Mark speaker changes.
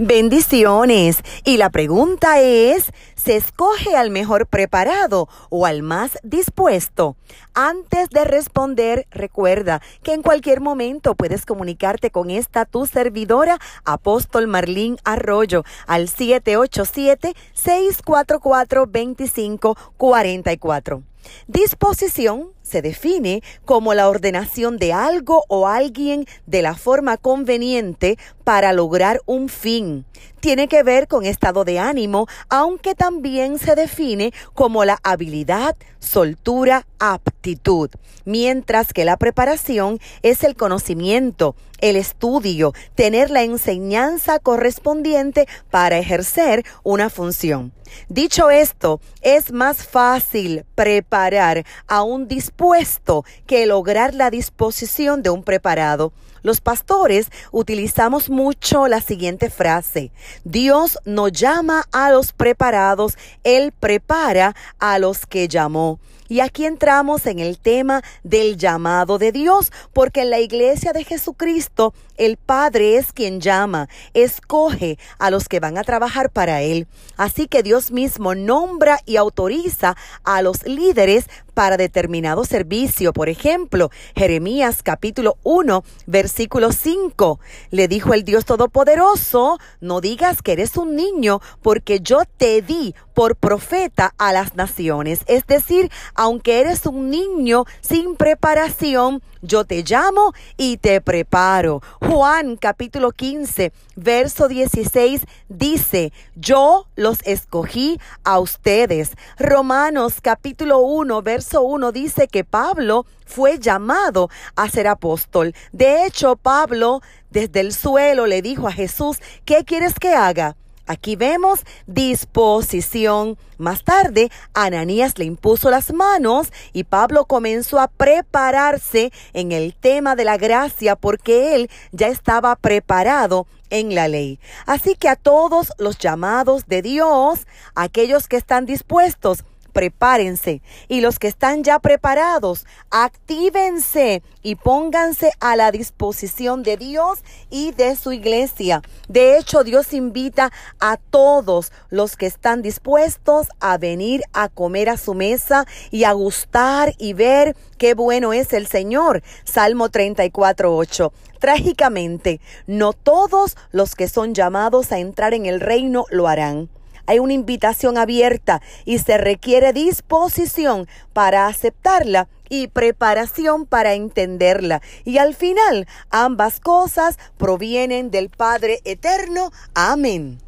Speaker 1: Bendiciones. Y la pregunta es, ¿se escoge al mejor preparado o al más dispuesto? Antes de responder, recuerda que en cualquier momento puedes comunicarte con esta tu servidora, Apóstol Marlín Arroyo, al 787-644-2544. Disposición se define como la ordenación de algo o alguien de la forma conveniente para lograr un fin. Tiene que ver con estado de ánimo, aunque también se define como la habilidad, soltura, aptitud, mientras que la preparación es el conocimiento, el estudio, tener la enseñanza correspondiente para ejercer una función. Dicho esto, es más fácil preparar a un dispuesto que lograr la disposición de un preparado. Los pastores utilizamos mucho la siguiente frase. Dios no llama a los preparados, Él prepara a los que llamó. Y aquí entramos en el tema del llamado de Dios, porque en la iglesia de Jesucristo el Padre es quien llama, escoge a los que van a trabajar para Él. Así que Dios mismo nombra y autoriza a los líderes para determinado servicio. Por ejemplo, Jeremías capítulo 1, versículo 5. Le dijo el Dios Todopoderoso, no digas que eres un niño, porque yo te di por profeta a las naciones. Es decir, aunque eres un niño sin preparación, yo te llamo y te preparo. Juan capítulo 15, verso 16 dice, yo los escogí a ustedes. Romanos capítulo 1, verso 1 dice que Pablo fue llamado a ser apóstol. De hecho, Pablo desde el suelo le dijo a Jesús, ¿qué quieres que haga? Aquí vemos disposición. Más tarde, Ananías le impuso las manos y Pablo comenzó a prepararse en el tema de la gracia porque él ya estaba preparado en la ley. Así que a todos los llamados de Dios, aquellos que están dispuestos prepárense. Y los que están ya preparados, actívense y pónganse a la disposición de Dios y de su iglesia. De hecho, Dios invita a todos los que están dispuestos a venir a comer a su mesa y a gustar y ver qué bueno es el Señor. Salmo 34, 8. Trágicamente, no todos los que son llamados a entrar en el reino lo harán. Hay una invitación abierta y se requiere disposición para aceptarla y preparación para entenderla. Y al final, ambas cosas provienen del Padre Eterno. Amén.